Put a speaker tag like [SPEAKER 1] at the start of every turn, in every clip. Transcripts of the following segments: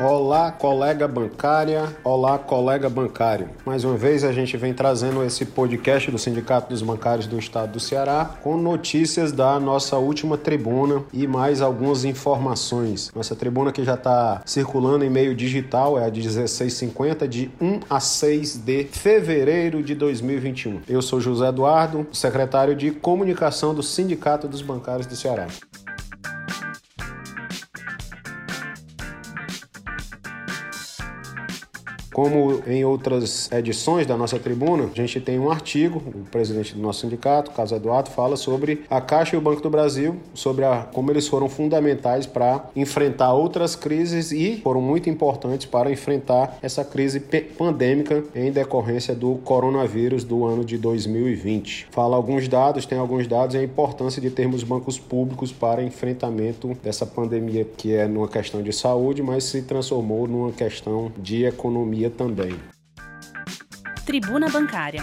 [SPEAKER 1] Olá, colega bancária. Olá, colega bancário. Mais uma vez a gente vem trazendo esse podcast do Sindicato dos Bancários do Estado do Ceará com notícias da nossa última tribuna e mais algumas informações. Nossa tribuna que já está circulando em meio digital é a de 1650 de 1 a 6 de fevereiro de 2021. Eu sou José Eduardo, secretário de comunicação do Sindicato dos Bancários do Ceará. Como em outras edições da nossa tribuna, a gente tem um artigo, o presidente do nosso sindicato, Carlos Eduardo, fala sobre a Caixa e o Banco do Brasil, sobre a, como eles foram fundamentais para enfrentar outras crises e foram muito importantes para enfrentar essa crise pandêmica em decorrência do coronavírus do ano de 2020. Fala alguns dados, tem alguns dados e a importância de termos bancos públicos para enfrentamento dessa pandemia que é numa questão de saúde, mas se transformou numa questão de economia também.
[SPEAKER 2] Tribuna Bancária.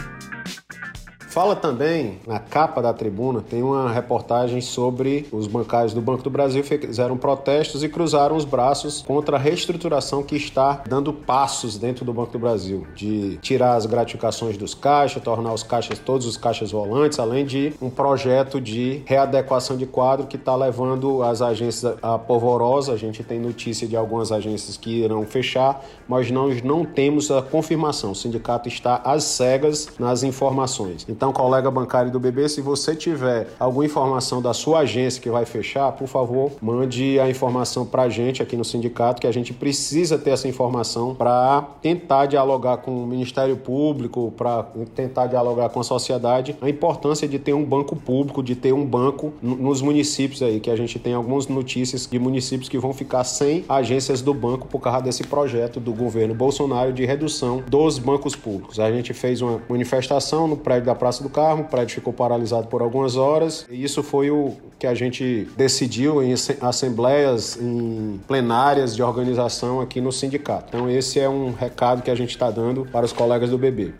[SPEAKER 1] Fala também, na capa da tribuna, tem uma reportagem sobre os bancários do Banco do Brasil fizeram protestos e cruzaram os braços contra a reestruturação que está dando passos dentro do Banco do Brasil, de tirar as gratificações dos caixas, tornar os caixas, todos os caixas volantes, além de um projeto de readequação de quadro que está levando as agências a polvorosa. A gente tem notícia de algumas agências que irão fechar, mas nós não temos a confirmação. O sindicato está às cegas nas informações. Então, colega bancário do BB, se você tiver alguma informação da sua agência que vai fechar, por favor, mande a informação para a gente aqui no sindicato, que a gente precisa ter essa informação para tentar dialogar com o Ministério Público, para tentar dialogar com a sociedade, a importância de ter um banco público, de ter um banco nos municípios aí, que a gente tem algumas notícias de municípios que vão ficar sem agências do banco por causa desse projeto do governo Bolsonaro de redução dos bancos públicos. A gente fez uma manifestação no prédio da Praça Do Carmo, o prédio ficou paralisado por algumas horas e isso foi o que a gente decidiu em assembleias, em plenárias de organização aqui no sindicato. Então esse é um recado que a gente está dando para os colegas do BB.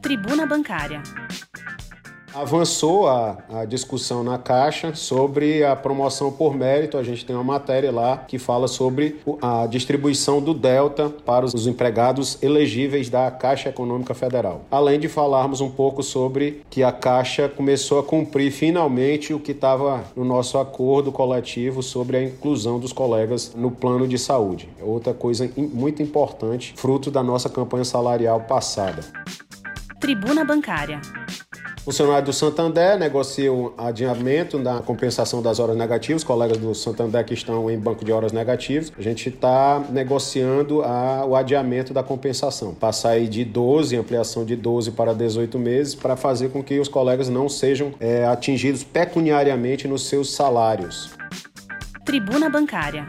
[SPEAKER 2] Tribuna Bancária.
[SPEAKER 1] Avançou a, a, discussão na Caixa sobre a promoção por mérito. A gente tem uma matéria lá que fala sobre a distribuição do Delta para os empregados elegíveis da Caixa Econômica Federal. Além de falarmos um pouco sobre que a Caixa começou a cumprir finalmente o que estava no nosso acordo coletivo sobre a inclusão dos colegas no plano de saúde. É outra coisa muito importante, fruto da nossa campanha salarial passada.
[SPEAKER 2] Tribuna Bancária.
[SPEAKER 1] Funcionário do Santander negocia o adiamento da compensação das horas negativas. Colegas do Santander que estão em banco de horas negativas, a gente está negociando a, o adiamento da compensação. Passar aí de 12, ampliação de 12 para 18 meses, para fazer com que os colegas não sejam é, atingidos pecuniariamente nos seus salários.
[SPEAKER 2] Tribuna Bancária.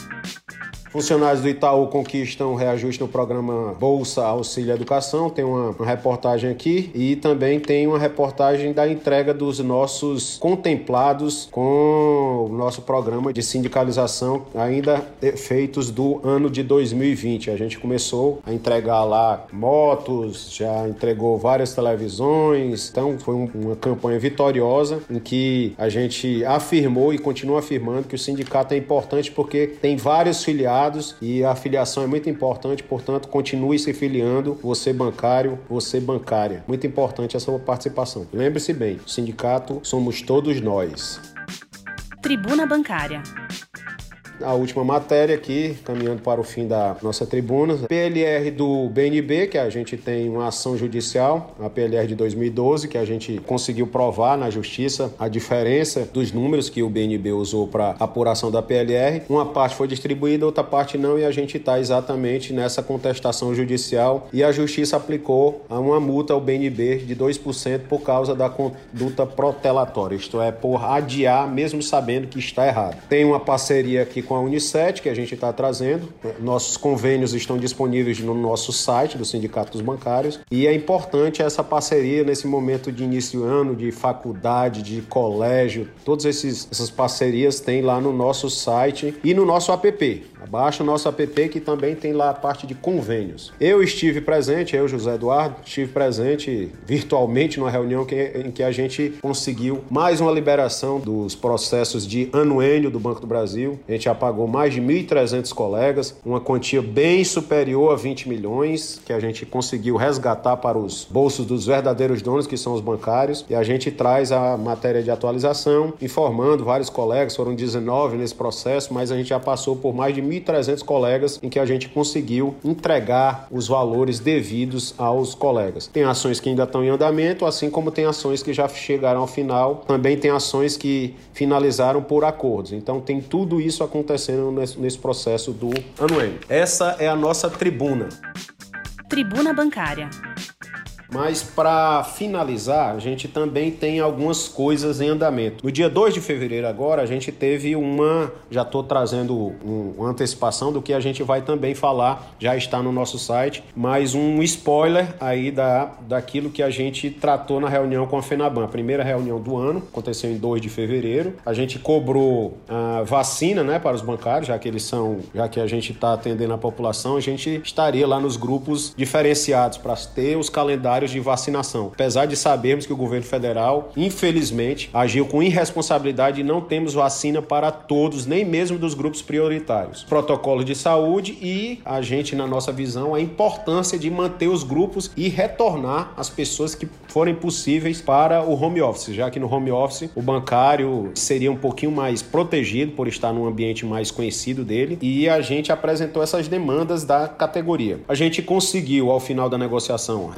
[SPEAKER 1] Funcionários do Itaú conquistam reajuste no programa Bolsa Auxílio Educação. Tem uma, uma, reportagem aqui e também tem uma reportagem da entrega dos nossos contemplados com o nosso programa de sindicalização ainda feitos do ano de 2020. A gente começou a entregar lá motos, já entregou várias televisões. Então foi um, uma campanha vitoriosa em que a gente afirmou e continua afirmando que o sindicato é importante porque tem vários e a filiação é muito importante, portanto, continue se filiando, você bancário, você bancária. Muito importante a sua participação. Lembre-se bem, o sindicato somos todos nós.
[SPEAKER 2] Tribuna Bancária
[SPEAKER 1] a última matéria aqui, caminhando para o fim da nossa tribuna. PLR do BNB, que a gente tem uma ação judicial, a PLR de 2012, que a gente conseguiu provar na justiça a diferença dos números que o BNB usou para apuração da PLR. Uma parte foi distribuída, outra parte não, e a gente está exatamente nessa contestação judicial e a justiça aplicou uma multa ao BNB de 2% por causa da conduta protelatória, isto é, por adiar mesmo sabendo que está errado. Tem uma parceria aqui com a Unicet, que a gente está trazendo. Nossos convênios estão disponíveis no nosso site do Sindicato dos Bancários. E é importante essa parceria nesse momento de início de ano, de faculdade, de colégio. Todas essas parcerias tem lá no nosso site e no nosso app Baixa o nosso app que também tem lá a parte de convênios. Eu estive presente, eu, José Eduardo, estive presente virtualmente numa reunião que, em que a gente conseguiu mais uma liberação dos processos de anuênio do Banco do Brasil. A gente apagou mais de 1.300 colegas, uma quantia bem superior a 20 milhões que a gente conseguiu resgatar para os bolsos dos verdadeiros donos, que são os bancários. E a gente traz a matéria de atualização, informando vários colegas, foram 19 nesse processo, mas a gente já passou por mais de 1.300 colegas em que a gente conseguiu entregar os valores devidos aos colegas. Tem ações que ainda estão em andamento, assim como tem ações que já chegaram ao final. Também tem ações que finalizaram por acordos. Então tem tudo isso acontecendo nesse, nesse processo do anuênio. Essa é a nossa tribuna.
[SPEAKER 2] Tribuna Bancária.
[SPEAKER 1] Mas para finalizar, a gente também tem algumas coisas em andamento. No dia 2 de fevereiro agora, a gente teve uma, já estou trazendo um, uma antecipação do que a gente vai também falar, já está no nosso site, mas um spoiler aí da, daquilo que a gente tratou na reunião com a FENABAN. A primeira reunião do ano, aconteceu em 2 de fevereiro. A gente cobrou a vacina, né, para os bancários, já que eles são, já que a gente está atendendo a população, a gente estaria lá nos grupos diferenciados para ter os calendários de vacinação. Apesar de sabermos que o governo federal, infelizmente, agiu com irresponsabilidade e não temos vacina para todos, nem mesmo dos grupos prioritários. Protocolo de saúde e a gente, na nossa visão, a importância de manter os grupos e retornar as pessoas que forem possíveis para o home office, já que no home office o bancário seria um pouquinho mais protegido por estar num ambiente mais conhecido dele e a gente apresentou essas demandas da categoria. A gente conseguiu, ao final da negociação,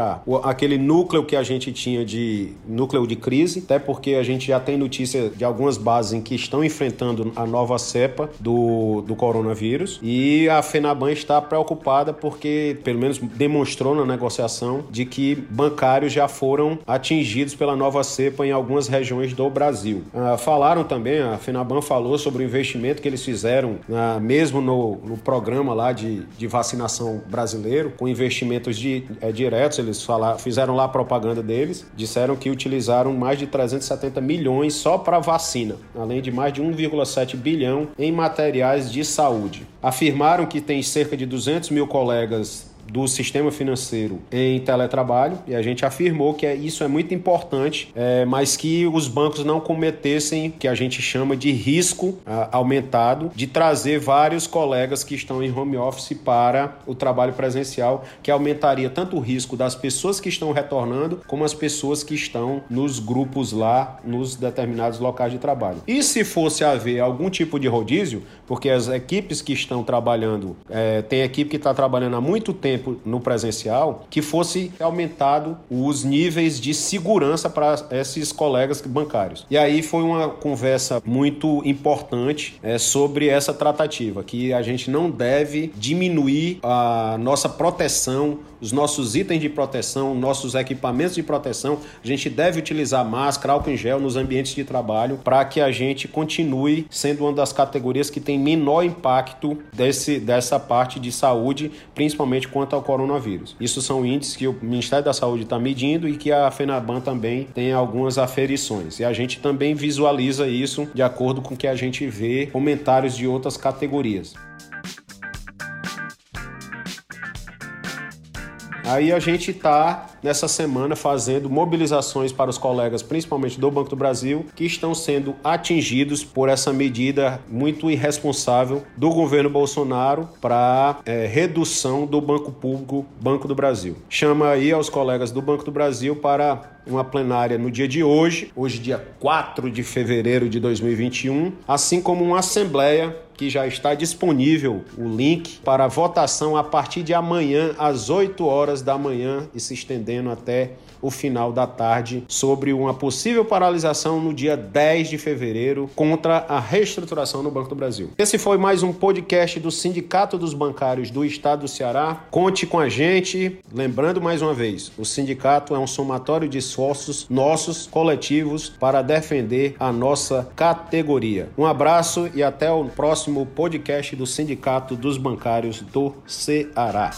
[SPEAKER 1] restaurar restaurar aquele núcleo que a gente tinha de núcleo de crise, até porque a gente já tem notícia de algumas bases em que estão enfrentando a nova cepa do, do coronavírus e a FENABAN está preocupada porque, pelo menos demonstrou na negociação, de que bancários já foram atingidos pela nova cepa em algumas regiões do Brasil. Ah, falaram também, a FENABAN falou sobre o investimento que eles fizeram, ah, mesmo no, no programa lá de, de vacinação brasileiro, com investimentos de, é, diretos, eles falaram, fizeram lá a propaganda deles, disseram que utilizaram mais de 370 milhões só para vacina, além de mais de 1,7 bilhão em materiais de saúde. Afirmaram que tem cerca de 200 mil colegas do sistema financeiro em teletrabalho e a gente afirmou que é, isso é muito importante, é, mas que os bancos não cometessem que a gente chama de risco a, aumentado de trazer vários colegas que estão em home office para o trabalho presencial, que aumentaria tanto o risco das pessoas que estão retornando como as pessoas que estão nos grupos lá nos determinados locais de trabalho. E se fosse haver algum tipo de rodízio, porque as equipes que estão trabalhando, é, tem equipe que está trabalhando há muito tempo tempo no presencial, que fosse aumentado os níveis de segurança para esses colegas bancários. E aí foi uma conversa muito importante é, sobre essa tratativa, que a gente não deve diminuir a nossa proteção, os nossos itens de proteção, nossos equipamentos de proteção. A gente deve utilizar máscara, álcool em gel nos ambientes de trabalho para que a gente continue sendo uma das categorias que tem menor impacto desse, dessa parte de saúde, principalmente quanto quanto ao coronavírus. Isso são índices que o Ministério da Saúde está medindo e que a FENABAN também tem algumas aferições. E a gente também visualiza isso de acordo com o que a gente vê comentários de outras categorias. Aí a gente está nessa semana fazendo mobilizações para os colegas, principalmente do Banco do Brasil, que estão sendo atingidos por essa medida muito irresponsável do governo Bolsonaro para é, redução do Banco Público Banco do Brasil. Chama aí aos colegas do Banco do Brasil para uma plenária no dia de hoje, hoje dia 4 de fevereiro de 2021, assim como uma assembleia que já está disponível o link para votação a partir de amanhã às 8 horas da manhã e se estendendo até o final da tarde sobre uma possível paralisação no dia 10 de fevereiro contra a reestruturação no Banco do Brasil. Esse foi mais um podcast do Sindicato dos Bancários do Estado do Ceará. Conte com a gente. Lembrando mais uma vez, o sindicato é um somatório de esforços nossos coletivos para defender a nossa categoria. Um abraço e até o próximo podcast do Sindicato dos Bancários do Ceará.